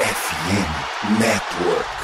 FM Network.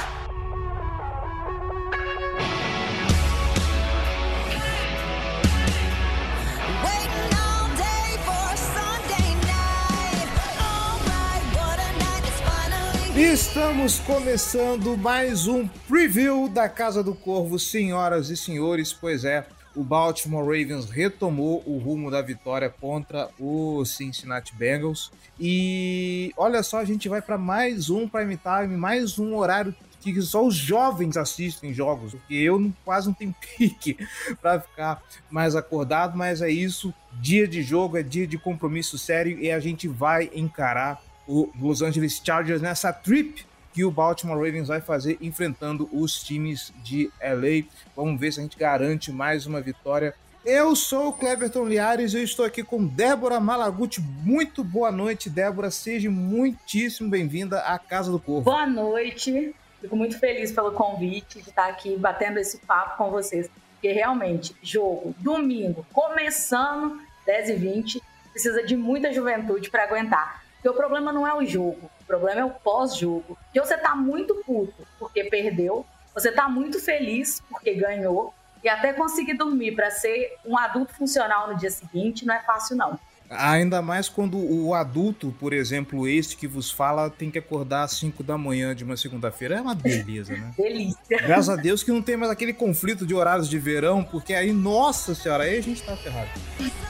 Estamos começando mais um preview da Casa do Corvo, senhoras e senhores. Pois é, o Baltimore Ravens retomou o rumo da vitória contra o Cincinnati Bengals. E olha só, a gente vai para mais um prime time, mais um horário que só os jovens assistem jogos, porque eu quase não tenho pique para ficar mais acordado, mas é isso. Dia de jogo é dia de compromisso sério e a gente vai encarar o Los Angeles Chargers nessa trip que o Baltimore Ravens vai fazer enfrentando os times de LA. Vamos ver se a gente garante mais uma vitória. Eu sou o Cleverton Liares e eu estou aqui com Débora Malaguti. Muito boa noite, Débora. Seja muitíssimo bem-vinda à Casa do Corvo. Boa noite. Fico muito feliz pelo convite de estar aqui batendo esse papo com vocês. Porque realmente, jogo, domingo, começando 10 e 20, precisa de muita juventude para aguentar. Porque o problema não é o jogo, o problema é o pós-jogo. Que você tá muito puto porque perdeu, você tá muito feliz porque ganhou, e até conseguir dormir para ser um adulto funcional no dia seguinte não é fácil, não. Ainda mais quando o adulto, por exemplo, este que vos fala, tem que acordar às 5 da manhã de uma segunda-feira. É uma beleza, né? Delícia. Graças a Deus que não tem mais aquele conflito de horários de verão, porque aí, nossa senhora, aí a gente tá ferrado.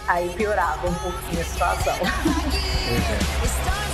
Aí piorava um pouquinho a situação. Pois é.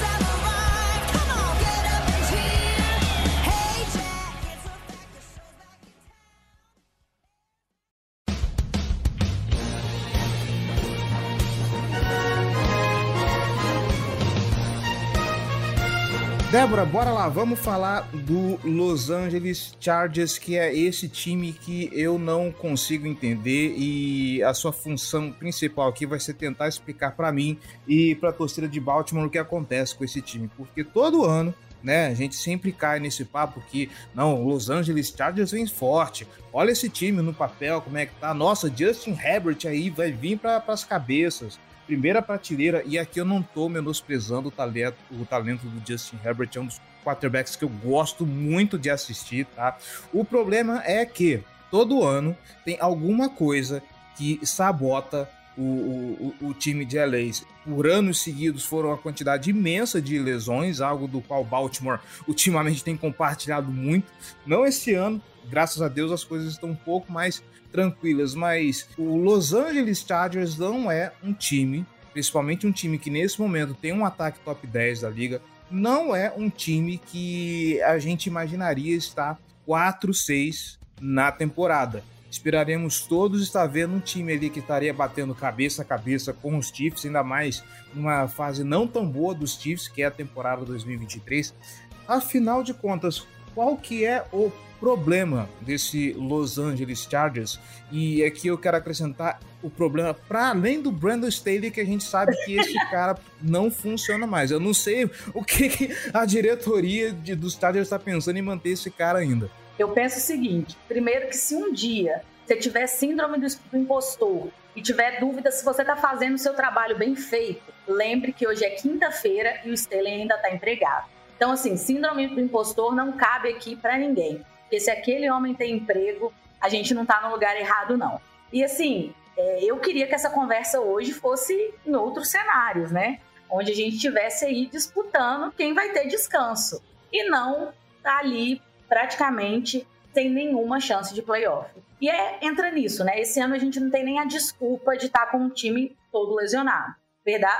Débora, bora lá, vamos falar do Los Angeles Chargers, que é esse time que eu não consigo entender e a sua função principal aqui vai ser tentar explicar para mim e para a torcida de Baltimore o que acontece com esse time, porque todo ano né? A gente sempre cai nesse papo que não, Los Angeles Chargers vem forte. Olha esse time no papel, como é que tá? Nossa, Justin Herbert aí vai vir para as cabeças primeira prateleira, e aqui eu não tô menosprezando o talento, o talento do Justin Herbert, é um dos quarterbacks que eu gosto muito de assistir, tá? O problema é que todo ano tem alguma coisa que sabota o, o, o, time de LA. Por anos seguidos foram uma quantidade imensa de lesões, algo do qual Baltimore ultimamente tem compartilhado muito. Não esse ano, graças a Deus as coisas estão um pouco mais tranquilas, mas o Los Angeles Chargers não é um time, principalmente um time que nesse momento tem um ataque top 10 da liga, não é um time que a gente imaginaria estar 4-6 na temporada. Esperaremos todos estar vendo um time ali que estaria batendo cabeça a cabeça com os Chiefs, ainda mais numa fase não tão boa dos Chiefs, que é a temporada 2023. Afinal de contas, qual que é o problema desse Los Angeles Chargers. E aqui eu quero acrescentar o problema para além do Brandon Staley, que a gente sabe que esse cara não funciona mais. Eu não sei o que, que a diretoria de, dos Chargers está pensando em manter esse cara ainda. Eu penso o seguinte: primeiro, que se um dia você tiver síndrome do impostor e tiver dúvida se você está fazendo o seu trabalho bem feito, lembre que hoje é quinta-feira e o Staley ainda está empregado. Então, assim, síndrome do impostor não cabe aqui para ninguém. Porque se aquele homem tem emprego, a gente não está no lugar errado, não. E assim, é, eu queria que essa conversa hoje fosse em outros cenários, né? Onde a gente estivesse aí disputando quem vai ter descanso. E não tá ali praticamente sem nenhuma chance de playoff. E é, entra nisso, né? Esse ano a gente não tem nem a desculpa de estar tá com o time todo lesionado.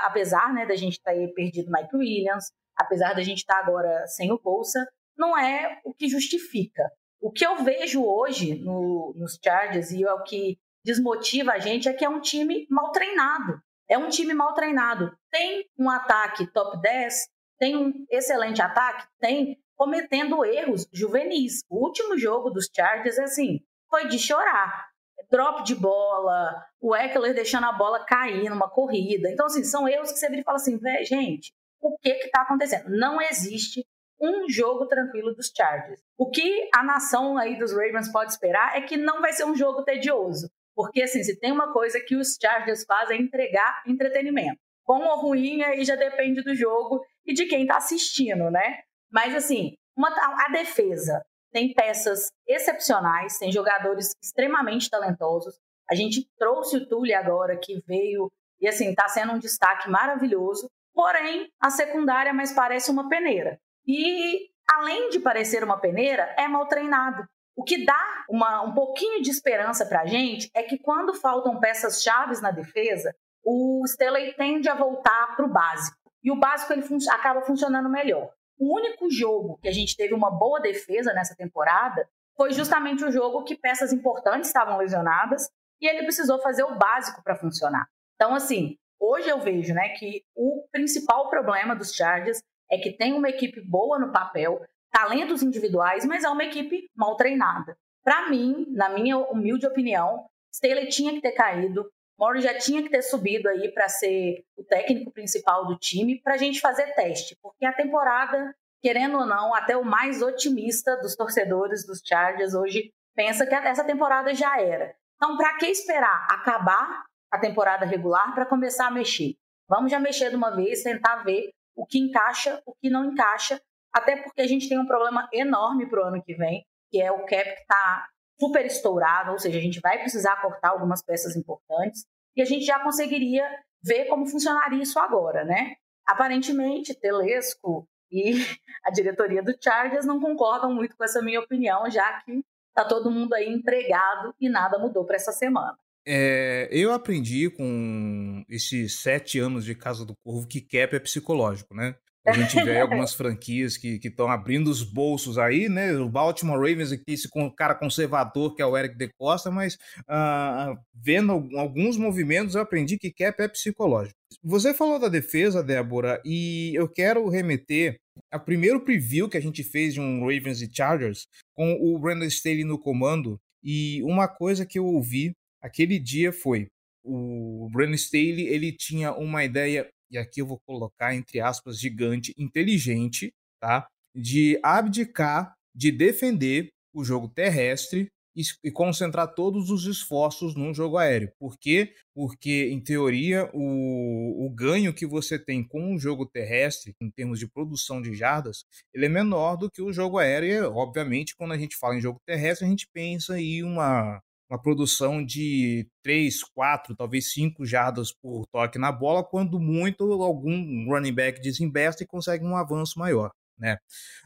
Apesar né, da gente ter perdido Mike Williams, apesar da gente estar tá agora sem o Bolsa, não é o que justifica. O que eu vejo hoje no, nos Chargers e é o que desmotiva a gente é que é um time mal treinado. É um time mal treinado. Tem um ataque top 10, tem um excelente ataque, tem cometendo erros juvenis. O último jogo dos Chargers, assim, foi de chorar. Drop de bola, o Eckler deixando a bola cair numa corrida. Então, assim, são erros que você vira e fala assim, gente, o que que tá acontecendo? Não existe um jogo tranquilo dos Chargers. O que a nação aí dos Ravens pode esperar é que não vai ser um jogo tedioso. Porque, assim, se tem uma coisa que os Chargers fazem é entregar entretenimento. Bom ou ruim, aí já depende do jogo e de quem está assistindo, né? Mas, assim, uma, a defesa tem peças excepcionais, tem jogadores extremamente talentosos. A gente trouxe o Tully agora, que veio e, assim, está sendo um destaque maravilhoso. Porém, a secundária mais parece uma peneira. E, além de parecer uma peneira, é mal treinado. O que dá uma, um pouquinho de esperança para a gente é que quando faltam peças chaves na defesa, o Staley tende a voltar para o básico. E o básico ele fun acaba funcionando melhor. O único jogo que a gente teve uma boa defesa nessa temporada foi justamente o jogo que peças importantes estavam lesionadas e ele precisou fazer o básico para funcionar. Então, assim, hoje eu vejo né, que o principal problema dos Chargers é que tem uma equipe boa no papel, talentos individuais, mas é uma equipe mal treinada. Para mim, na minha humilde opinião, Staley tinha que ter caído, Mori já tinha que ter subido aí para ser o técnico principal do time para a gente fazer teste, porque a temporada, querendo ou não, até o mais otimista dos torcedores dos Chargers hoje pensa que essa temporada já era. Então, para que esperar acabar a temporada regular para começar a mexer? Vamos já mexer de uma vez, tentar ver o que encaixa, o que não encaixa até porque a gente tem um problema enorme para o ano que vem, que é o cap que está super estourado, ou seja, a gente vai precisar cortar algumas peças importantes e a gente já conseguiria ver como funcionaria isso agora, né? Aparentemente, Telesco e a diretoria do Chargers não concordam muito com essa minha opinião, já que está todo mundo aí empregado e nada mudou para essa semana. É, eu aprendi com esses sete anos de Casa do Corvo que cap é psicológico, né? A gente vê algumas franquias que estão abrindo os bolsos aí, né? O Baltimore Ravens aqui, esse cara conservador que é o Eric De Costa, mas uh, vendo alguns movimentos eu aprendi que cap é psicológico. Você falou da defesa, Débora, e eu quero remeter ao primeiro preview que a gente fez de um Ravens e Chargers com o Brandon Staley no comando, e uma coisa que eu ouvi aquele dia foi o Brandon Staley ele tinha uma ideia e aqui eu vou colocar entre aspas gigante, inteligente, tá? De abdicar de defender o jogo terrestre e, e concentrar todos os esforços num jogo aéreo. Por quê? Porque, em teoria, o, o ganho que você tem com o jogo terrestre, em termos de produção de jardas, ele é menor do que o jogo aéreo. E, obviamente, quando a gente fala em jogo terrestre, a gente pensa em uma uma produção de 3, 4, talvez 5 jardas por toque na bola, quando muito algum running back desembesta e consegue um avanço maior. Né?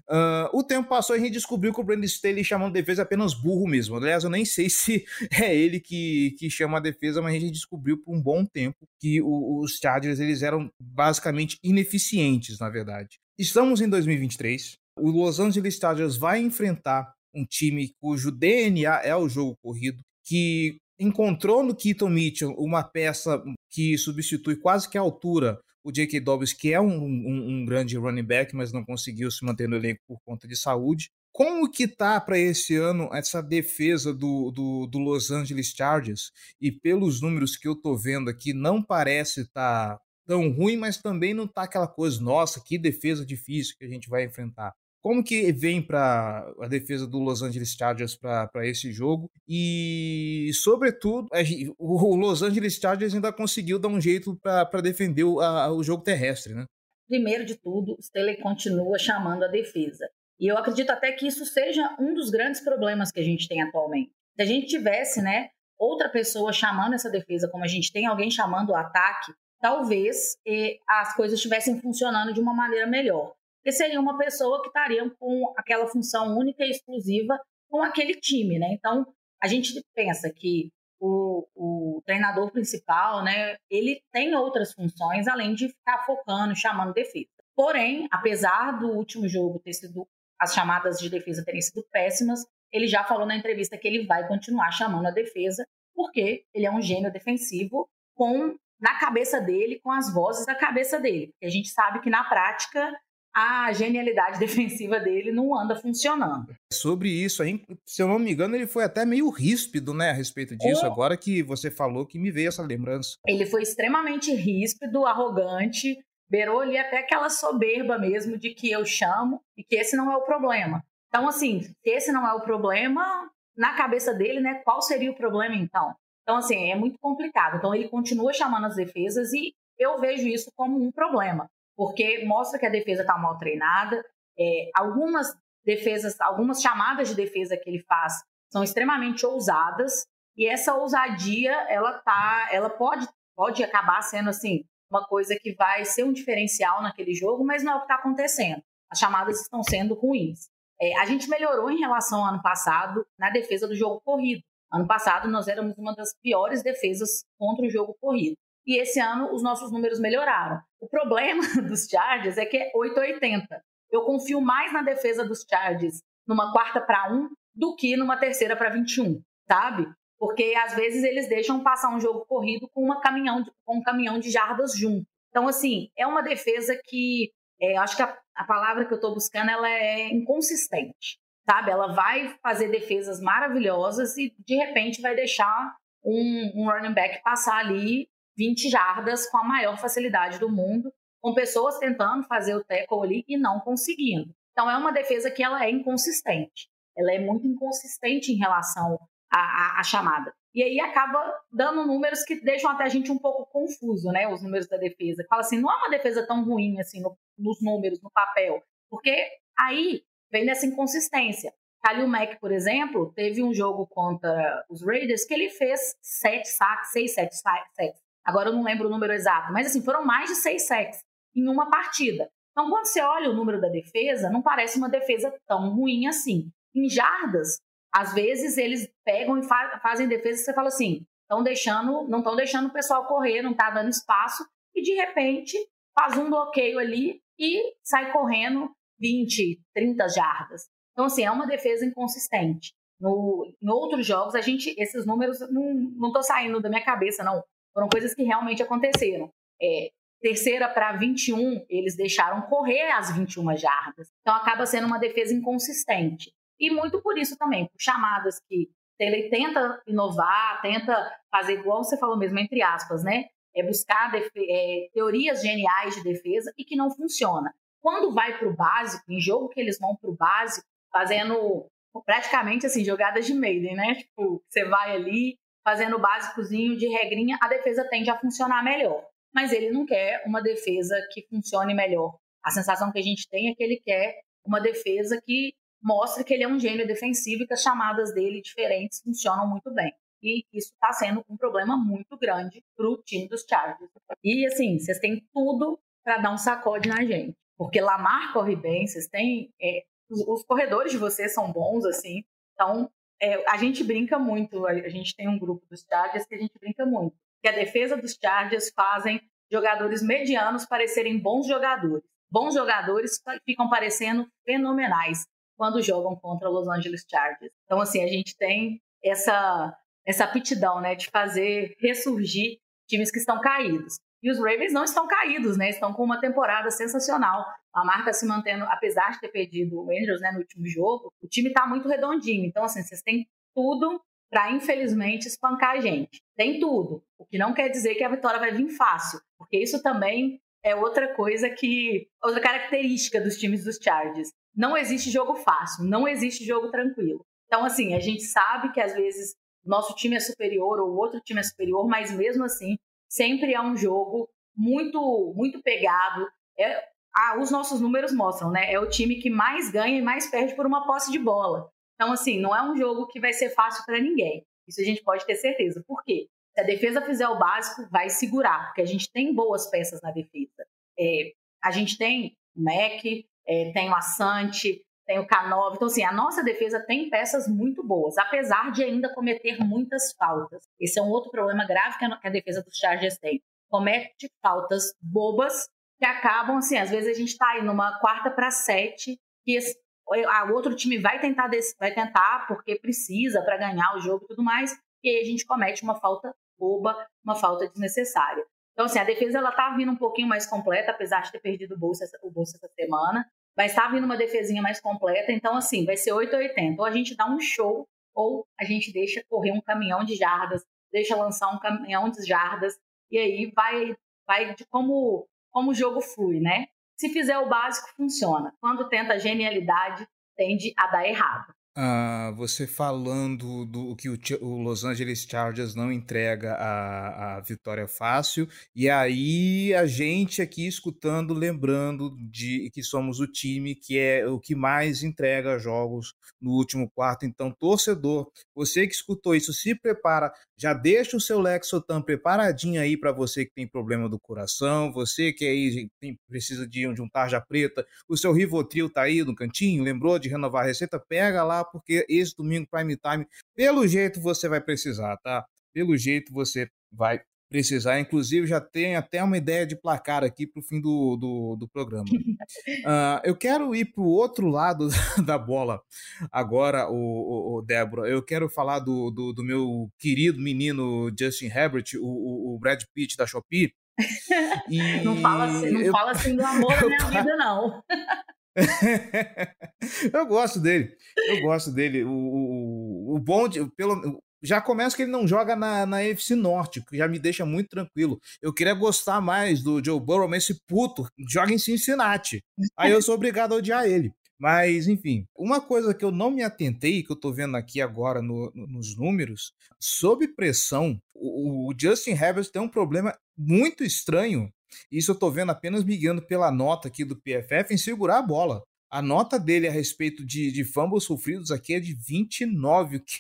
Uh, o tempo passou e a gente descobriu que o Brandon Staley chamando defesa apenas burro mesmo. Aliás, eu nem sei se é ele que, que chama a defesa, mas a gente descobriu por um bom tempo que o, os Chargers eles eram basicamente ineficientes, na verdade. Estamos em 2023. O Los Angeles Chargers vai enfrentar um time cujo DNA é o jogo corrido que encontrou no Keaton Mitchell uma peça que substitui quase que a altura o J.K. Dobbs, que é um, um, um, grande running back, mas não conseguiu se manter no elenco por conta de saúde. Como que tá para esse ano essa defesa do, do, do, Los Angeles Chargers? E pelos números que eu tô vendo aqui, não parece estar tá tão ruim, mas também não tá aquela coisa, nossa, que defesa difícil que a gente vai enfrentar. Como que vem para a defesa do Los Angeles Chargers para esse jogo? E, sobretudo, o Los Angeles Chargers ainda conseguiu dar um jeito para defender o, a, o jogo terrestre, né? Primeiro de tudo, o continua chamando a defesa. E eu acredito até que isso seja um dos grandes problemas que a gente tem atualmente. Se a gente tivesse, né, outra pessoa chamando essa defesa, como a gente tem alguém chamando o ataque, talvez eh, as coisas estivessem funcionando de uma maneira melhor que seria uma pessoa que estaria com aquela função única e exclusiva com aquele time, né? Então, a gente pensa que o, o, treinador principal, né, ele tem outras funções além de ficar focando, chamando defesa. Porém, apesar do último jogo ter sido as chamadas de defesa terem sido péssimas, ele já falou na entrevista que ele vai continuar chamando a defesa porque ele é um gênio defensivo com na cabeça dele, com as vozes da cabeça dele. A gente sabe que na prática a genialidade defensiva dele não anda funcionando. Sobre isso, aí, se eu não me engano, ele foi até meio ríspido, né, a respeito disso, agora que você falou que me veio essa lembrança. Ele foi extremamente ríspido, arrogante, beirou ali até aquela soberba mesmo de que eu chamo e que esse não é o problema. Então, assim, se esse não é o problema, na cabeça dele, né, qual seria o problema então? Então, assim, é muito complicado. Então, ele continua chamando as defesas e eu vejo isso como um problema porque mostra que a defesa está mal treinada. É, algumas defesas, algumas chamadas de defesa que ele faz são extremamente ousadas e essa ousadia ela tá, ela pode pode acabar sendo assim uma coisa que vai ser um diferencial naquele jogo, mas não é o que está acontecendo. As chamadas estão sendo ruins. É, a gente melhorou em relação ao ano passado na defesa do jogo corrido. Ano passado nós éramos uma das piores defesas contra o jogo corrido. E esse ano os nossos números melhoraram. O problema dos Chargers é que é 880. Eu confio mais na defesa dos Chargers numa quarta para um do que numa terceira para 21, sabe? Porque às vezes eles deixam passar um jogo corrido com, uma caminhão com um caminhão de jardas junto. Então, assim, é uma defesa que é, acho que a, a palavra que eu estou buscando ela é inconsistente, sabe? Ela vai fazer defesas maravilhosas e de repente vai deixar um, um running back passar ali 20 jardas com a maior facilidade do mundo, com pessoas tentando fazer o tackle ali e não conseguindo. Então é uma defesa que ela é inconsistente. Ela é muito inconsistente em relação à, à, à chamada. E aí acaba dando números que deixam até a gente um pouco confuso, né? Os números da defesa. Fala assim, não é uma defesa tão ruim assim no, nos números, no papel. Porque aí vem nessa inconsistência. Kalil Mack, por exemplo, teve um jogo contra os Raiders que ele fez sete sacks, seis, sete sacks. Agora eu não lembro o número exato, mas assim, foram mais de seis sacks em uma partida. Então, quando você olha o número da defesa, não parece uma defesa tão ruim assim. Em jardas, às vezes eles pegam e fa fazem defesa você fala assim, estão deixando, não estão deixando o pessoal correr, não está dando espaço, e de repente faz um bloqueio ali e sai correndo 20, 30 jardas. Então, assim, é uma defesa inconsistente. No, em outros jogos, a gente, esses números não estão saindo da minha cabeça, não. Foram coisas que realmente aconteceram. É, terceira para 21, eles deixaram correr as 21 jardas. Então acaba sendo uma defesa inconsistente. E muito por isso também, por chamadas que ele tenta inovar, tenta fazer igual você falou mesmo, entre aspas, né? É buscar é, teorias geniais de defesa e que não funciona. Quando vai para o básico, em jogo que eles vão para o básico, fazendo praticamente assim, jogadas de Maiden, né? Tipo, você vai ali, fazendo o básicozinho de regrinha, a defesa tende a funcionar melhor. Mas ele não quer uma defesa que funcione melhor. A sensação que a gente tem é que ele quer uma defesa que mostre que ele é um gênio defensivo e que as chamadas dele diferentes funcionam muito bem. E isso está sendo um problema muito grande para o time dos Chargers. E assim, vocês têm tudo para dar um sacode na gente. Porque Lamar corre bem, vocês têm. É, os, os, corredores de vocês são bons, assim. Então, é, a gente brinca muito, a gente tem um grupo dos Chargers que a gente brinca muito, que a defesa dos Chargers fazem jogadores medianos parecerem bons jogadores. Bons jogadores ficam parecendo fenomenais quando jogam contra Los Angeles Chargers. Então, assim, a gente tem essa, essa aptidão, né, de fazer ressurgir times que estão caídos. E os Ravens não estão caídos, né? Estão com uma temporada sensacional. A marca se mantendo, apesar de ter perdido o Andrews né, no último jogo, o time está muito redondinho. Então, assim, vocês têm tudo para, infelizmente, espancar a gente. Tem tudo. O que não quer dizer que a vitória vai vir fácil, porque isso também é outra coisa que. outra característica dos times dos Chargers. Não existe jogo fácil, não existe jogo tranquilo. Então, assim, a gente sabe que às vezes nosso time é superior ou outro time é superior, mas mesmo assim, sempre é um jogo muito, muito pegado. É, ah, os nossos números mostram, né? É o time que mais ganha e mais perde por uma posse de bola. Então, assim, não é um jogo que vai ser fácil para ninguém. Isso a gente pode ter certeza. Por quê? Se a defesa fizer o básico, vai segurar, porque a gente tem boas peças na defesa. É, a gente tem o Mac, é, tem o Assante, tem o K9. Então, assim, a nossa defesa tem peças muito boas, apesar de ainda cometer muitas faltas. Esse é um outro problema grave que a, defesa dos Chargers tem. Comete faltas bobas que acabam, assim, às vezes a gente está aí numa quarta para sete, que o outro time vai tentar, vai tentar porque precisa para ganhar o jogo e tudo mais, e aí a gente comete uma falta boba, uma falta desnecessária. Então, assim, a defesa ela tá vindo um pouquinho mais completa, apesar de ter perdido o bolso essa, o essa semana, mas está vindo uma defesinha mais completa, então, assim, vai ser 880. Ou a gente dá um show, ou a gente deixa correr um caminhão de jardas, deixa lançar um caminhão de jardas, e aí vai, vai de como, como o jogo flui, né? Se fizer o básico, funciona. Quando tenta a genialidade, tende a dar errado. Uh, você falando do que o, o, Los Angeles Chargers não entrega a, a vitória fácil, e aí a gente aqui escutando, lembrando de que somos o time que é o que mais entrega jogos no último quarto. Então, torcedor, você que escutou isso, se prepara, já deixa o seu Lexotan preparadinho aí para você que tem problema do coração, você que aí tem, precisa de, de um tarja preta, o seu Rivotril tá aí no cantinho, lembrou de renovar a receita? Pega lá porque esse domingo prime time, pelo jeito você vai precisar, tá? Pelo jeito você vai precisar. Inclusive, já tem até uma ideia de placar aqui para o fim do, do, do programa. uh, eu quero ir para o outro lado da bola agora, o, o, Débora. Eu quero falar do, do, do, meu querido menino Justin Herbert, o, o Brad Pitt da Shopee. E... Não, fala assim, não eu... fala assim do amor da minha vida, não. eu gosto dele. Eu gosto dele. O, o, o bom de, pelo, já começa que ele não joga na, na FC Norte, que já me deixa muito tranquilo. Eu queria gostar mais do Joe Burrow, mas esse puto joga em Cincinnati. Aí eu sou obrigado a odiar ele. Mas, enfim, uma coisa que eu não me atentei, que eu tô vendo aqui agora no, no, nos números, sob pressão, o, o Justin Herbert tem um problema muito estranho isso eu estou vendo apenas me guiando pela nota aqui do PFF em segurar a bola. A nota dele a respeito de, de fumbles sofridos aqui é de 29. Que,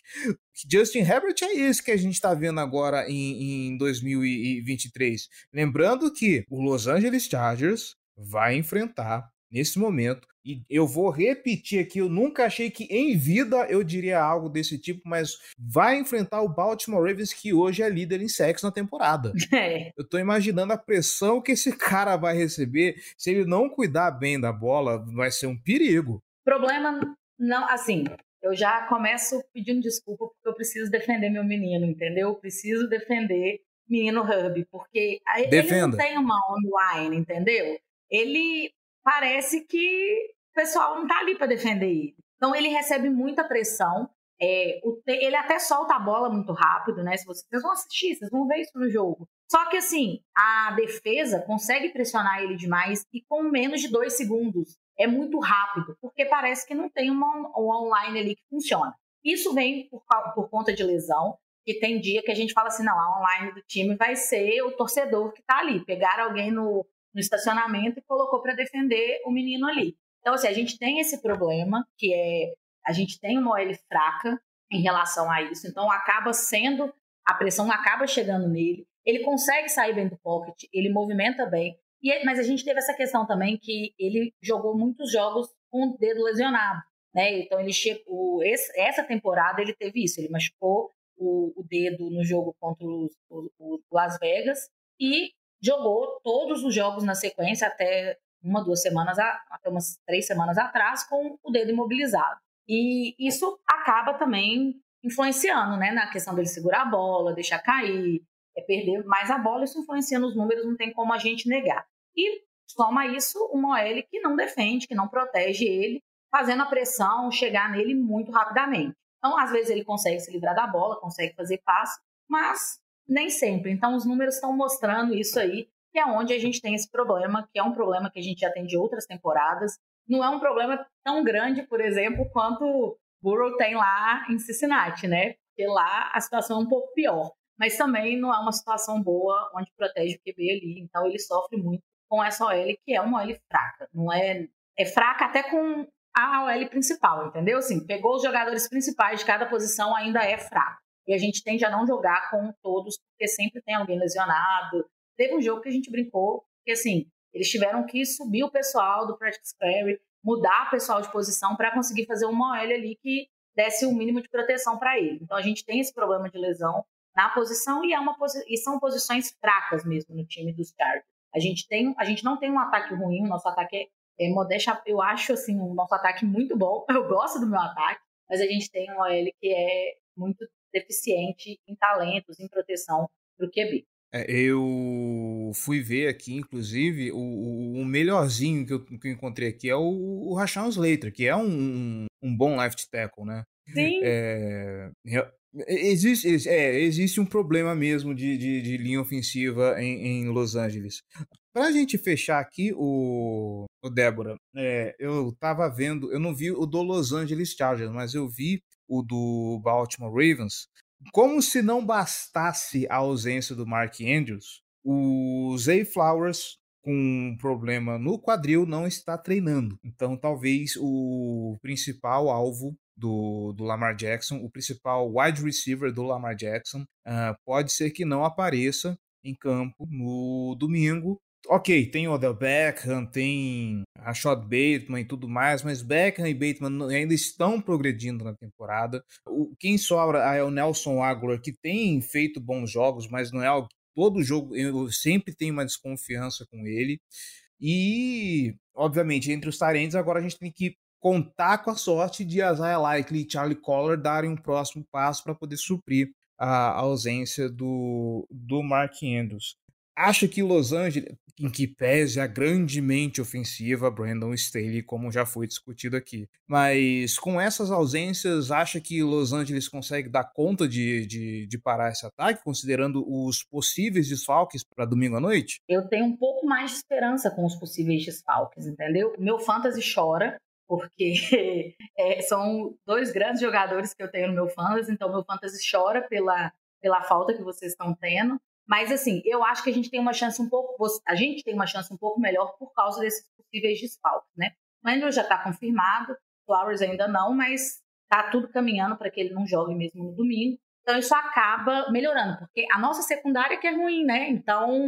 Justin Herbert é esse que a gente está vendo agora em, em 2023. Lembrando que o Los Angeles Chargers vai enfrentar nesse momento. E eu vou repetir aqui, eu nunca achei que em vida eu diria algo desse tipo, mas vai enfrentar o Baltimore Ravens, que hoje é líder em sexo na temporada. É. Eu tô imaginando a pressão que esse cara vai receber. Se ele não cuidar bem da bola, vai ser um perigo. Problema, não, assim, eu já começo pedindo desculpa porque eu preciso defender meu menino, entendeu? Eu preciso defender menino Hub, porque Defenda. ele não tem uma online, entendeu? Ele parece que o pessoal não está ali para defender ele. Então ele recebe muita pressão. É, o, ele até solta a bola muito rápido, né? Se vocês, vocês vão assistir, vocês vão ver isso no jogo. Só que assim, a defesa consegue pressionar ele demais e com menos de dois segundos. É muito rápido, porque parece que não tem uma, uma online ali que funciona. Isso vem por, por conta de lesão, que tem dia que a gente fala assim, não, a online do time vai ser o torcedor que está ali. Pegar alguém no, no estacionamento e colocou para defender o menino ali. Então, assim, a gente tem esse problema, que é a gente tem uma OL fraca em relação a isso, então acaba sendo, a pressão acaba chegando nele, ele consegue sair bem do pocket, ele movimenta bem, e, mas a gente teve essa questão também que ele jogou muitos jogos com o dedo lesionado, né? Então ele chegou, esse, essa temporada ele teve isso, ele machucou o, o dedo no jogo contra o Las Vegas e jogou todos os jogos na sequência até uma, duas semanas, até umas três semanas atrás, com o dedo imobilizado. E isso acaba também influenciando, né, na questão dele segurar a bola, deixar cair, é perder mais a bola, isso influencia nos números, não tem como a gente negar. E soma isso uma OL que não defende, que não protege ele, fazendo a pressão chegar nele muito rapidamente. Então, às vezes ele consegue se livrar da bola, consegue fazer passe, mas nem sempre. Então, os números estão mostrando isso aí, que é onde a gente tem esse problema, que é um problema que a gente já tem de outras temporadas. Não é um problema tão grande, por exemplo, quanto Burrow tem lá em Cincinnati, né? Porque lá a situação é um pouco pior. Mas também não é uma situação boa onde protege o QB ali. Então, ele sofre muito com essa OL, que é uma OL fraca. Não é, é fraca até com a OL principal, entendeu? Assim, pegou os jogadores principais de cada posição, ainda é fraco. E a gente tende a não jogar com todos, porque sempre tem alguém lesionado. Teve um jogo que a gente brincou, que assim, eles tiveram que subir o pessoal do Practice Square, mudar o pessoal de posição para conseguir fazer uma OL ali que desse o um mínimo de proteção para ele. Então a gente tem esse problema de lesão na posição e, é uma posi e são posições fracas mesmo no time dos Chargers. A gente, tem, a gente não tem um ataque ruim, o nosso ataque é, é modéstia, eu acho assim, o nosso ataque muito bom, eu gosto do meu ataque, mas a gente tem um OL que é muito deficiente em talentos, em proteção para o QB. É, eu fui ver aqui, inclusive, o, o melhorzinho que eu, que eu, encontrei aqui é o, o Rashawn Slater, que é um, um bom left tackle, né? Sim. É, existe, é, existe um problema mesmo de, de, de linha ofensiva em, em, Los Angeles. Pra gente fechar aqui, o, o Débora, é, eu tava vendo, eu não vi o do Los Angeles Chargers, mas eu vi o do Baltimore Ravens. Como se não bastasse a ausência do Mark Andrews, o Zay Flowers com um problema no quadril não está treinando. Então, talvez o principal alvo do, do Lamar Jackson, o principal wide receiver do Lamar Jackson, uh, pode ser que não apareça em campo no domingo. Ok, tem o Odell Beckham, tem a Shot Bateman e tudo mais, mas Beckham e Bateman ainda estão progredindo na temporada. O, quem sobra é o Nelson Aguilar, que tem feito bons jogos, mas não é algo todo jogo eu sempre tenho uma desconfiança com ele. E, obviamente, entre os Tyrants, agora a gente tem que contar com a sorte de Isaiah Likely e Charlie Collar darem um próximo passo para poder suprir a ausência do, do Mark Andrews. Acho que Los Angeles, em que pese a grandemente ofensiva Brandon Staley, como já foi discutido aqui. Mas com essas ausências, acha que Los Angeles consegue dar conta de, de, de parar esse ataque, considerando os possíveis desfalques para domingo à noite? Eu tenho um pouco mais de esperança com os possíveis desfalques, entendeu? Meu fantasy chora, porque é, são dois grandes jogadores que eu tenho no meu fantasy, então meu fantasy chora pela, pela falta que vocês estão tendo. Mas, assim, eu acho que a gente tem uma chance um pouco. A gente tem uma chance um pouco melhor por causa desses possíveis desfalques, né? O Andrew já está confirmado, Flowers ainda não, mas tá tudo caminhando para que ele não jogue mesmo no domingo. Então isso acaba melhorando, porque a nossa secundária que é ruim, né? Então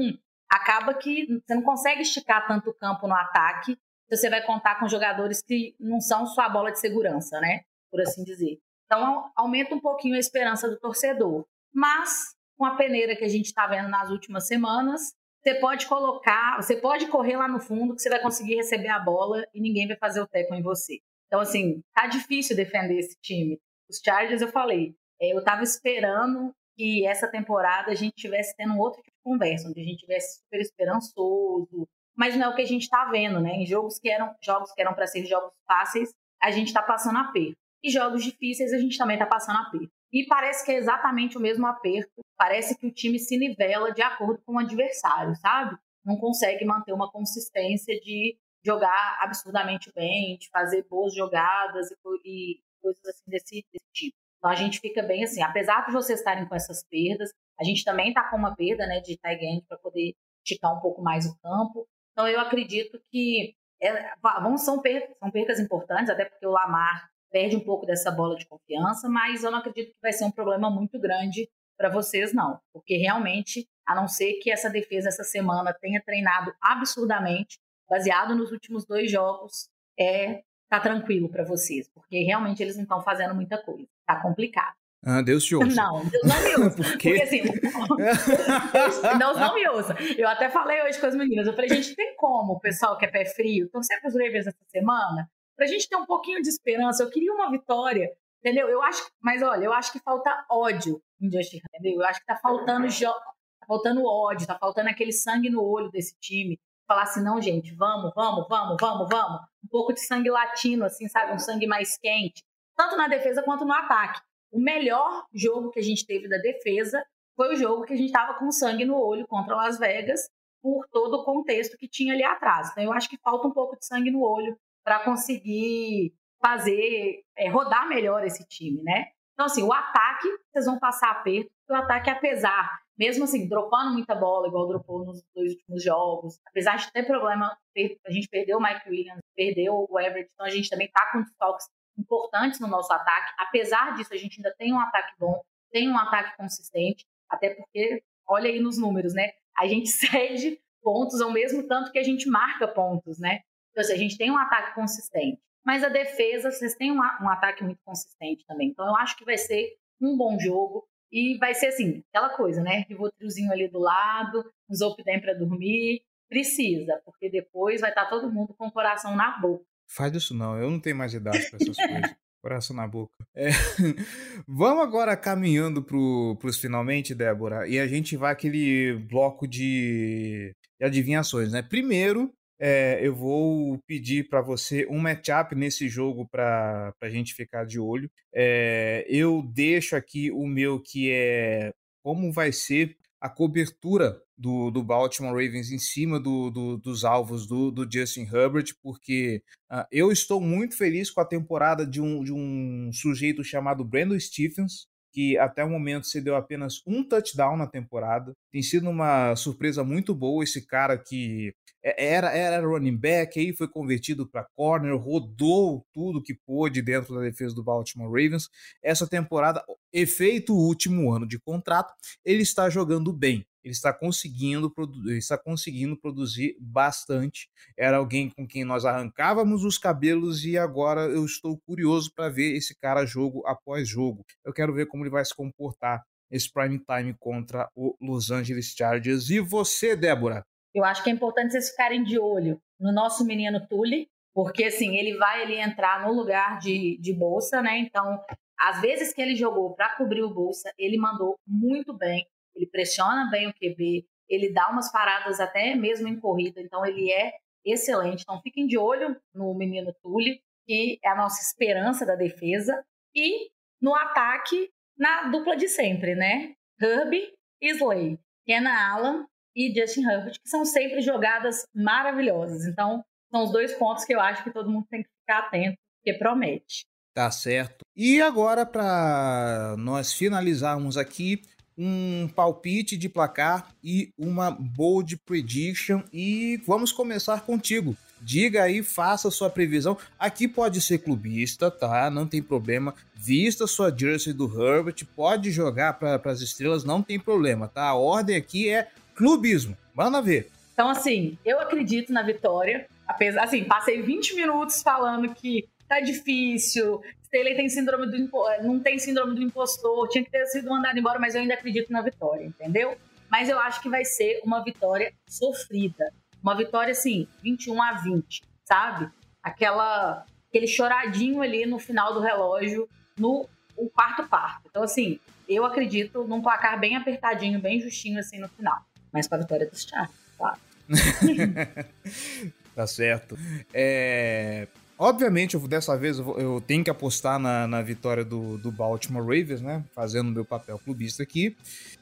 acaba que você não consegue esticar tanto o campo no ataque, você vai contar com jogadores que não são sua bola de segurança, né? Por assim dizer. Então aumenta um pouquinho a esperança do torcedor. Mas com a peneira que a gente está vendo nas últimas semanas, você pode colocar, você pode correr lá no fundo que você vai conseguir receber a bola e ninguém vai fazer o teco em você. Então, assim, tá difícil defender esse time. Os Chargers, eu falei, é, eu tava esperando que essa temporada a gente tivesse tendo um outro tipo de conversa, onde a gente tivesse super esperançoso, mas não é o que a gente está vendo, né? Em jogos que eram jogos que eram para ser jogos fáceis, a gente está passando aperto. E jogos difíceis a gente também está passando aperto. E parece que é exatamente o mesmo aperto. Parece que o time se nivela de acordo com o adversário, sabe? Não consegue manter uma consistência de jogar absurdamente bem, de fazer boas jogadas e, e coisas assim desse, desse, tipo. Então a gente fica bem assim, apesar de vocês estarem com essas perdas, a gente também está com uma perda né, de tight para poder esticar um pouco mais o campo. Então eu acredito que é, vão, são, percas, são importantes, até porque o Lamar perde um pouco dessa bola de confiança, mas eu não acredito que vai ser um problema muito grande para vocês, não. Porque realmente, a não ser que essa defesa essa semana tenha treinado absurdamente, baseado nos últimos dois jogos, é tá tranquilo para vocês, porque realmente eles não estão fazendo muita coisa. Tá complicado. Ah, Deus te ouça. Não, Deus não me ouça. Por quê? Porque assim, Deus não me ouça. Eu até falei hoje com as meninas, eu falei, gente, tem como o pessoal que é pé frio torcer para os Ravens essa semana? Para a gente ter um pouquinho de esperança. Eu queria uma vitória, entendeu? Eu acho, mas olha, eu acho que falta ódio em Justin, entendeu? Eu acho que tá faltando tá faltando ódio, tá faltando aquele sangue no olho desse time. Falar assim, não, gente, vamos, vamos, vamos, vamos, vamos. Um pouco de sangue latino, assim, sabe? Um sangue mais quente. Tanto na defesa quanto no ataque. O melhor jogo que a gente teve da defesa foi o jogo que a gente estava com sangue no olho contra Las Vegas, por todo o contexto que tinha ali atrás. Então, eu acho que falta um pouco de sangue no olho para conseguir fazer, é, rodar melhor esse time, né? Então, assim, o ataque, vocês vão passar aperto, o ataque, apesar, mesmo assim, dropando muita bola, igual dropou nos dois últimos jogos, apesar de ter problema, a gente perdeu o Mike Williams, perdeu o Everett, então a gente também tá com desfalques importantes no nosso ataque. Apesar disso, a gente ainda tem um ataque bom, tem um ataque consistente, até porque, olha aí nos números, né? A gente cede pontos ao mesmo tanto que a gente marca pontos, né? Então, assim, a gente tem um ataque consistente. Mas a defesa, vocês têm um, um ataque muito consistente também. Então, eu acho que vai ser um bom jogo. E vai ser assim, aquela coisa, né? Rivotrilzinho ali do lado, um Zopidem para dormir. Precisa, porque depois vai estar tá todo mundo com o coração na boca. Faz isso não, eu não tenho mais idade para essas coisas. Coração na boca. É. Vamos agora caminhando para os finalmente, Débora, e a gente vai aquele bloco de adivinhações, né? Primeiro, é, eu vou pedir para você um matchup nesse jogo para a gente ficar de olho. É, eu deixo aqui o meu que é como vai ser a cobertura do, do Baltimore Ravens em cima do, do, dos alvos do, do Justin Herbert, porque uh, eu estou muito feliz com a temporada de um, de um sujeito chamado Brandon Stephens, que até o momento cedeu apenas um touchdown na temporada. Tem sido uma surpresa muito boa esse cara que era, era running back, aí foi convertido para corner, rodou tudo que pôde dentro da defesa do Baltimore Ravens. Essa temporada, efeito último ano de contrato, ele está jogando bem. Ele está conseguindo, ele está conseguindo produzir bastante. Era alguém com quem nós arrancávamos os cabelos e agora eu estou curioso para ver esse cara jogo após jogo. Eu quero ver como ele vai se comportar esse prime time contra o Los Angeles Chargers. E você, Débora? Eu acho que é importante vocês ficarem de olho no nosso menino Tully, porque assim, ele vai ele entrar no lugar de, de bolsa, né? Então, às vezes que ele jogou para cobrir o bolsa, ele mandou muito bem, ele pressiona bem o QB, ele dá umas paradas até mesmo em corrida, então ele é excelente. Então, fiquem de olho no menino Tully, que é a nossa esperança da defesa, e no ataque, na dupla de sempre, né? Herbie e Slay. Kenan Allen e Justin Herbert, que são sempre jogadas maravilhosas. Então, são os dois pontos que eu acho que todo mundo tem que ficar atento, porque promete. Tá certo. E agora, para nós finalizarmos aqui, um palpite de placar e uma bold prediction. E vamos começar contigo. Diga aí, faça sua previsão. Aqui pode ser clubista, tá? Não tem problema. Vista sua jersey do Herbert, pode jogar para as estrelas, não tem problema, tá? A ordem aqui é clubismo. Manda ver. Então, assim, eu acredito na vitória. Apesar, assim, passei 20 minutos falando que tá difícil, Staley tem síndrome do não tem síndrome do impostor, tinha que ter sido mandado embora, mas eu ainda acredito na vitória, entendeu? Mas eu acho que vai ser uma vitória sofrida. Uma vitória, assim, 21 a 20, sabe? Aquela, aquele choradinho ali no final do relógio, no o quarto quarto. Então, assim, eu acredito num placar bem apertadinho, bem justinho, assim, no final mas com a vitória dos Chargers, claro. tá certo. É, obviamente, eu, dessa vez eu, eu, tenho que apostar na, na vitória do, do Baltimore Ravens, né? Fazendo meu papel clubista aqui.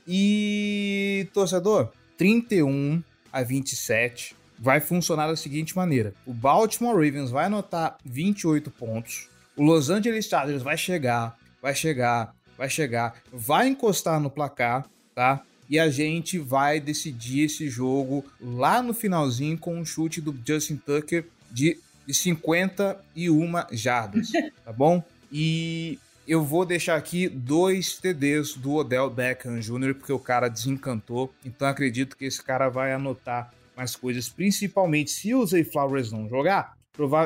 E, torcedor, 31 a 27 vai funcionar da seguinte maneira: o Baltimore Ravens vai anotar 28 pontos, o Los Angeles Chargers vai chegar, vai chegar, vai chegar, vai encostar no placar, tá? e a gente vai decidir esse jogo lá no finalzinho com um chute do Justin Tucker de 51 jardas, tá bom? E eu vou deixar aqui dois TDs do Odell Beckham Jr., porque o cara desencantou, então acredito que esse cara vai anotar mais coisas, principalmente se o Zay Flowers não jogar,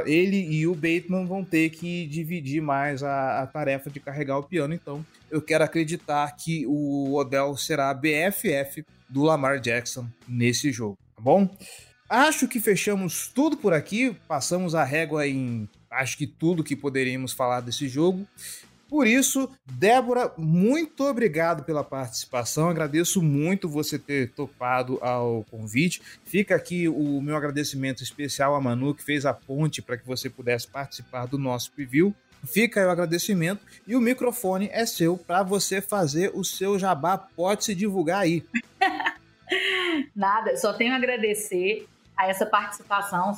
ele e o Bateman vão ter que dividir mais a, a, tarefa de carregar o piano. Então, eu quero acreditar que o Odell será a BFF do Lamar Jackson nesse jogo, tá bom? Acho que fechamos tudo por aqui, passamos a régua em acho que tudo que poderíamos falar desse jogo. Por isso, Débora, muito obrigado pela participação. Agradeço muito você ter topado ao convite. Fica aqui o meu agradecimento especial a Manu, que fez a ponte para que você pudesse participar do nosso preview. Fica aí o agradecimento e o microfone é seu para você fazer o seu jabá. Pode se divulgar aí. Nada, só tenho a agradecer a essa participação,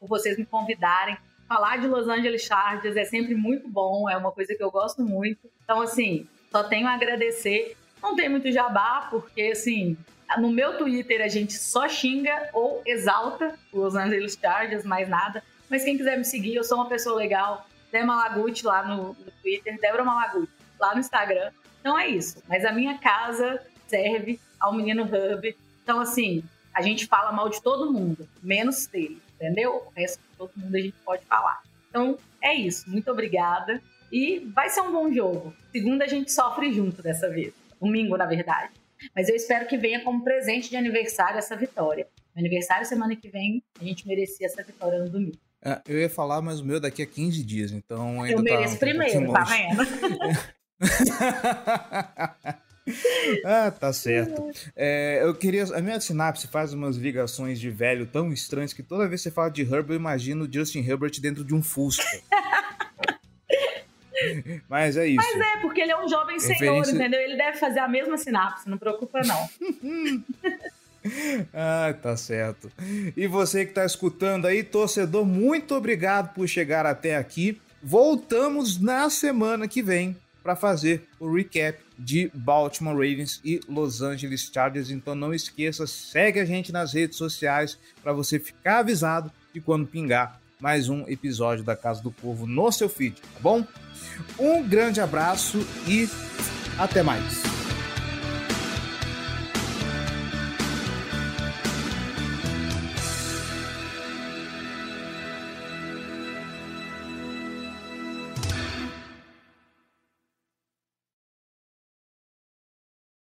por vocês me convidarem falar de Los Angeles Chargers é sempre muito bom, é uma coisa que eu gosto muito. Então, assim, só tenho a agradecer. Não tem muito jabá, porque, assim, no meu Twitter a gente só xinga ou exalta Los Angeles Chargers, mais nada. Mas quem quiser me seguir, eu sou uma pessoa legal. Dé Malaguti lá no, no Twitter, Débora Malaguti lá no Instagram. Então é isso. Mas a minha casa serve ao menino Hub. Então, assim, a gente fala mal de todo mundo, menos dele entendeu? O resto de todo mundo a gente pode falar. Então, é isso. Muito obrigada. E vai ser um bom jogo. Segunda a gente sofre junto dessa vez. Domingo, na verdade. Mas eu espero que venha como presente de aniversário essa vitória. Meu aniversário semana que vem, a gente merecia essa vitória no domingo. É, eu ia falar, mas o meu daqui a 15 dias, então ainda Eu mereço tá primeiro, tá vendo? ah, tá certo. É, eu queria. A minha sinapse faz umas ligações de velho tão estranhas que toda vez que você fala de Herbert, eu imagino Justin Herbert dentro de um Fusca. Mas é isso. Mas é, porque ele é um jovem Referência... senhor, entendeu? Ele deve fazer a mesma sinapse, não preocupa não. ah, tá certo. E você que está escutando aí, torcedor, muito obrigado por chegar até aqui. Voltamos na semana que vem para fazer o recap de Baltimore Ravens e Los Angeles Chargers. Então não esqueça, segue a gente nas redes sociais para você ficar avisado de quando pingar mais um episódio da Casa do Povo no seu feed, tá bom? Um grande abraço e até mais.